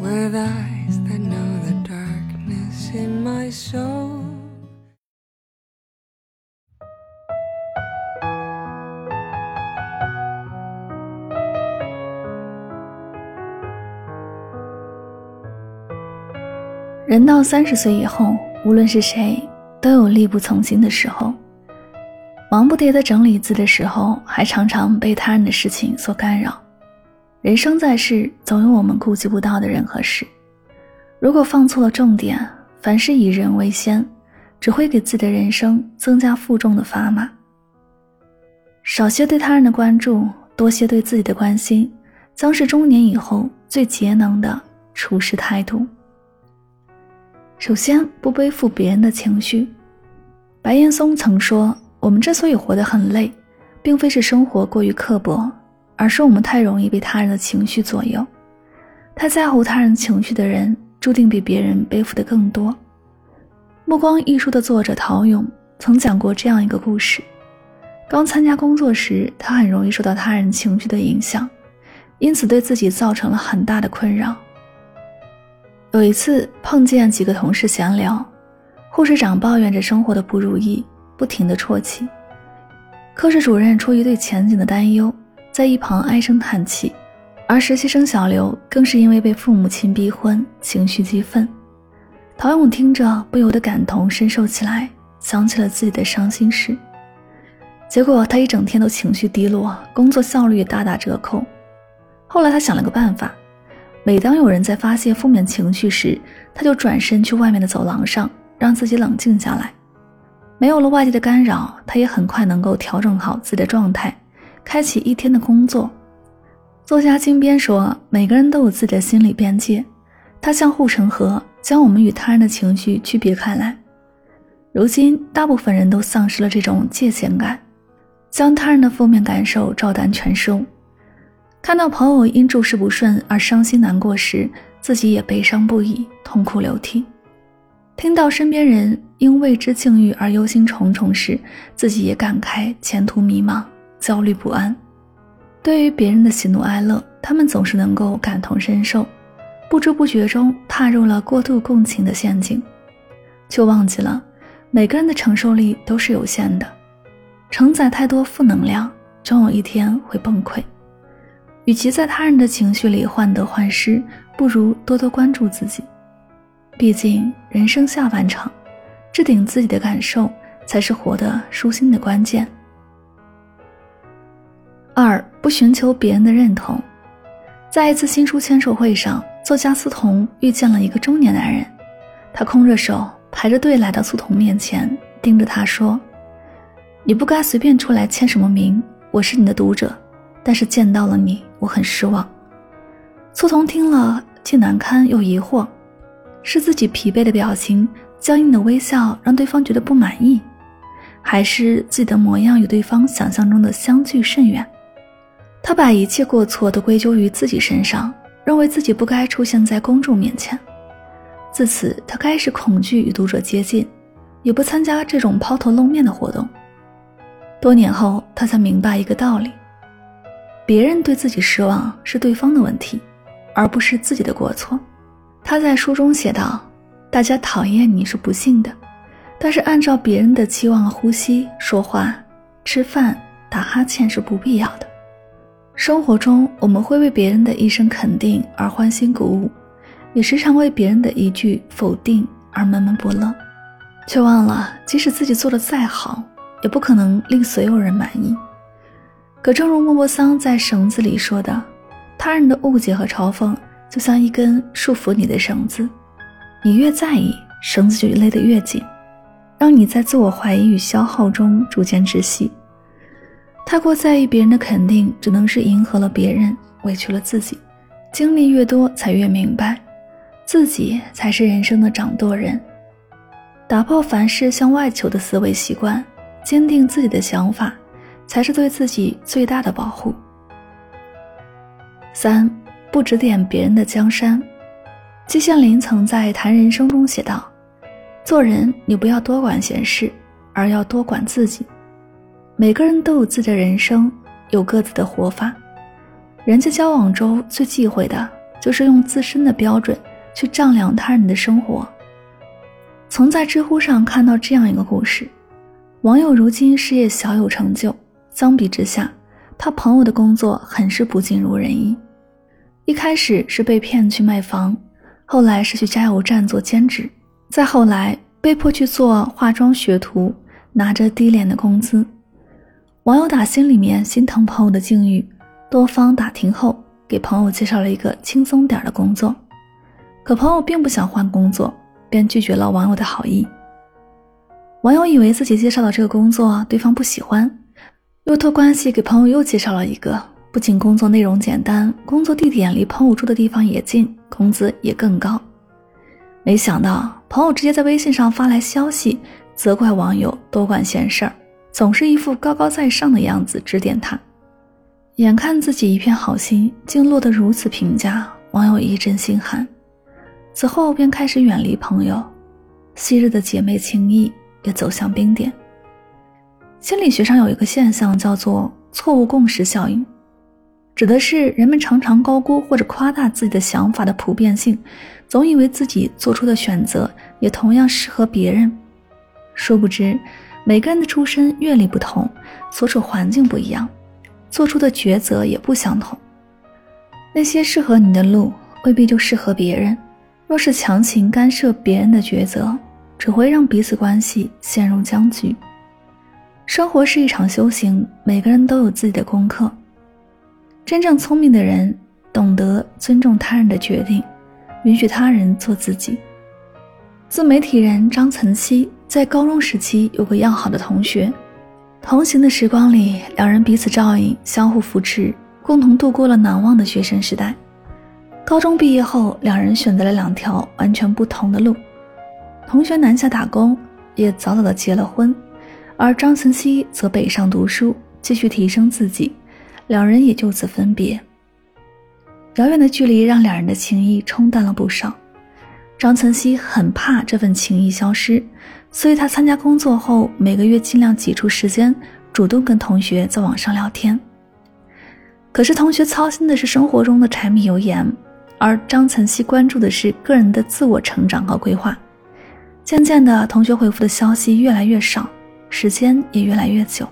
With eyes that know the darkness in my soul. 人到三十岁以后无论是谁都有力不从心的时候。忙不迭的整理字的时候还常常被他人的事情所干扰。人生在世，总有我们顾及不到的人和事。如果放错了重点，凡事以人为先，只会给自己的人生增加负重的砝码。少些对他人的关注，多些对自己的关心，将是中年以后最节能的处事态度。首先，不背负别人的情绪。白岩松曾说：“我们之所以活得很累，并非是生活过于刻薄。”而是我们太容易被他人的情绪左右，太在乎他人情绪的人，注定比别人背负的更多。《目光》一书的作者陶勇曾讲过这样一个故事：刚参加工作时，他很容易受到他人情绪的影响，因此对自己造成了很大的困扰。有一次碰见几个同事闲聊，护士长抱怨着生活的不如意，不停的啜泣；科室主任出于对前景的担忧。在一旁唉声叹气，而实习生小刘更是因为被父母亲逼婚，情绪激愤。陶勇听着不由得感同身受起来，想起了自己的伤心事。结果他一整天都情绪低落，工作效率大打折扣。后来他想了个办法，每当有人在发泄负面情绪时，他就转身去外面的走廊上，让自己冷静下来。没有了外界的干扰，他也很快能够调整好自己的状态。开启一天的工作。作家金边说：“每个人都有自己的心理边界，它像护城河，将我们与他人的情绪区别开来。如今，大部分人都丧失了这种界限感，将他人的负面感受照单全收。看到朋友因诸事不顺而伤心难过时，自己也悲伤不已，痛哭流涕；听到身边人因未知境遇而忧心忡忡时，自己也感慨前途迷茫。”焦虑不安，对于别人的喜怒哀乐，他们总是能够感同身受，不知不觉中踏入了过度共情的陷阱，却忘记了每个人的承受力都是有限的，承载太多负能量，终有一天会崩溃。与其在他人的情绪里患得患失，不如多多关注自己。毕竟人生下半场，置顶自己的感受，才是活得舒心的关键。不寻求别人的认同，在一次新书签售会上，作家苏童遇见了一个中年男人，他空着手排着队来到苏童面前，盯着他说：“你不该随便出来签什么名，我是你的读者，但是见到了你，我很失望。”苏童听了，既难堪又疑惑：是自己疲惫的表情、僵硬的微笑让对方觉得不满意，还是自己的模样与对方想象中的相距甚远？他把一切过错都归咎于自己身上，认为自己不该出现在公众面前。自此，他开始恐惧与读者接近，也不参加这种抛头露面的活动。多年后，他才明白一个道理：别人对自己失望是对方的问题，而不是自己的过错。他在书中写道：“大家讨厌你是不幸的，但是按照别人的期望呼吸、说话、吃饭、打哈欠是不必要的。”生活中，我们会为别人的一声肯定而欢欣鼓舞，也时常为别人的一句否定而闷闷不乐，却忘了，即使自己做的再好，也不可能令所有人满意。可正如莫泊桑在《绳子》里说的：“他人的误解和嘲讽，就像一根束缚你的绳子，你越在意，绳子就勒得越紧，让你在自我怀疑与消耗中逐渐窒息。”太过在意别人的肯定，只能是迎合了别人，委屈了自己，经历越多，才越明白，自己才是人生的掌舵人。打破凡事向外求的思维习惯，坚定自己的想法，才是对自己最大的保护。三，不指点别人的江山。季羡林曾在《谈人生》中写道：“做人，你不要多管闲事，而要多管自己。每个人都有自己的人生，有各自的活法。人际交往中最忌讳的就是用自身的标准去丈量他人的生活。”曾在知乎上看到这样一个故事：网友如今事业小有成就，相比之下，他朋友的工作很是不尽如人意。一开始是被骗去卖房。后来是去加油站做兼职，再后来被迫去做化妆学徒，拿着低廉的工资。网友打心里面心疼朋友的境遇，多方打听后，给朋友介绍了一个轻松点的工作。可朋友并不想换工作，便拒绝了网友的好意。网友以为自己介绍的这个工作对方不喜欢，又托关系给朋友又介绍了一个。不仅工作内容简单，工作地点离朋友住的地方也近，工资也更高。没想到朋友直接在微信上发来消息，责怪网友多管闲事儿，总是一副高高在上的样子指点他。眼看自己一片好心，竟落得如此评价，网友一阵心寒。此后便开始远离朋友，昔日的姐妹情谊也走向冰点。心理学上有一个现象叫做错误共识效应。指的是人们常常高估或者夸大自己的想法的普遍性，总以为自己做出的选择也同样适合别人。殊不知，每个人的出身阅历不同，所处环境不一样，做出的抉择也不相同。那些适合你的路，未必就适合别人。若是强行干涉别人的抉择，只会让彼此关系陷入僵局。生活是一场修行，每个人都有自己的功课。真正聪明的人懂得尊重他人的决定，允许他人做自己。自媒体人张岑曦在高中时期有个要好的同学，同行的时光里，两人彼此照应，相互扶持，共同度过了难忘的学生时代。高中毕业后，两人选择了两条完全不同的路。同学南下打工，也早早的结了婚，而张岑曦则北上读书，继续提升自己。两人也就此分别。遥远的距离让两人的情谊冲淡了不少。张岑曦很怕这份情谊消失，所以他参加工作后，每个月尽量挤出时间，主动跟同学在网上聊天。可是同学操心的是生活中的柴米油盐，而张岑曦关注的是个人的自我成长和规划。渐渐的，同学回复的消息越来越少，时间也越来越久。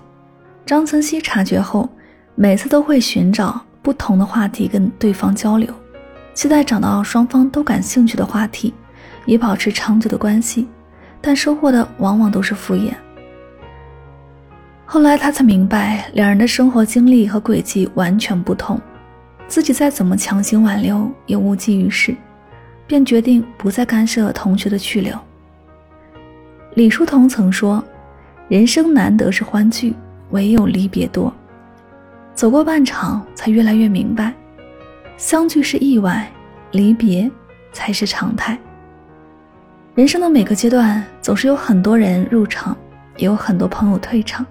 张岑曦察觉后。每次都会寻找不同的话题跟对方交流，期待找到双方都感兴趣的话题，以保持长久的关系，但收获的往往都是敷衍。后来他才明白，两人的生活经历和轨迹完全不同，自己再怎么强行挽留也无济于事，便决定不再干涉同学的去留。李叔同曾说：“人生难得是欢聚，唯有离别多。”走过半场，才越来越明白，相聚是意外，离别才是常态。人生的每个阶段，总是有很多人入场，也有很多朋友退场。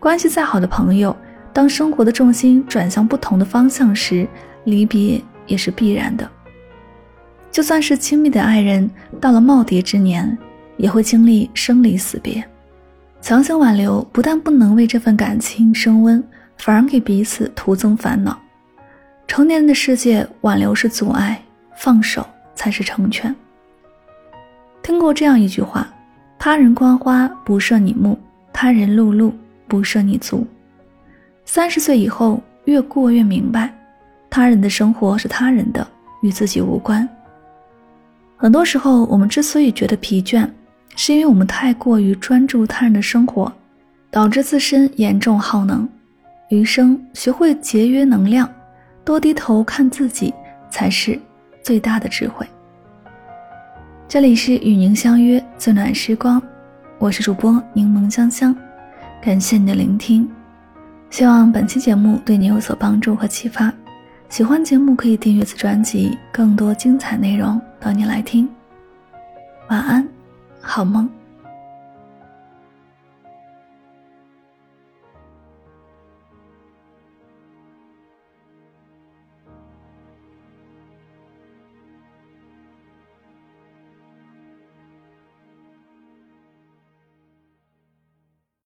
关系再好的朋友，当生活的重心转向不同的方向时，离别也是必然的。就算是亲密的爱人，到了耄耋之年，也会经历生离死别。强行挽留，不但不能为这份感情升温。反而给彼此徒增烦恼。成年人的世界，挽留是阻碍，放手才是成全。听过这样一句话：他人观花不涉你目，他人碌碌不涉你足。三十岁以后，越过越明白，他人的生活是他人的，与自己无关。很多时候，我们之所以觉得疲倦，是因为我们太过于专注他人的生活，导致自身严重耗能。余生学会节约能量，多低头看自己，才是最大的智慧。这里是与您相约最暖时光，我是主播柠檬香香，感谢你的聆听，希望本期节目对你有所帮助和启发。喜欢节目可以订阅此专辑，更多精彩内容等你来听。晚安，好梦。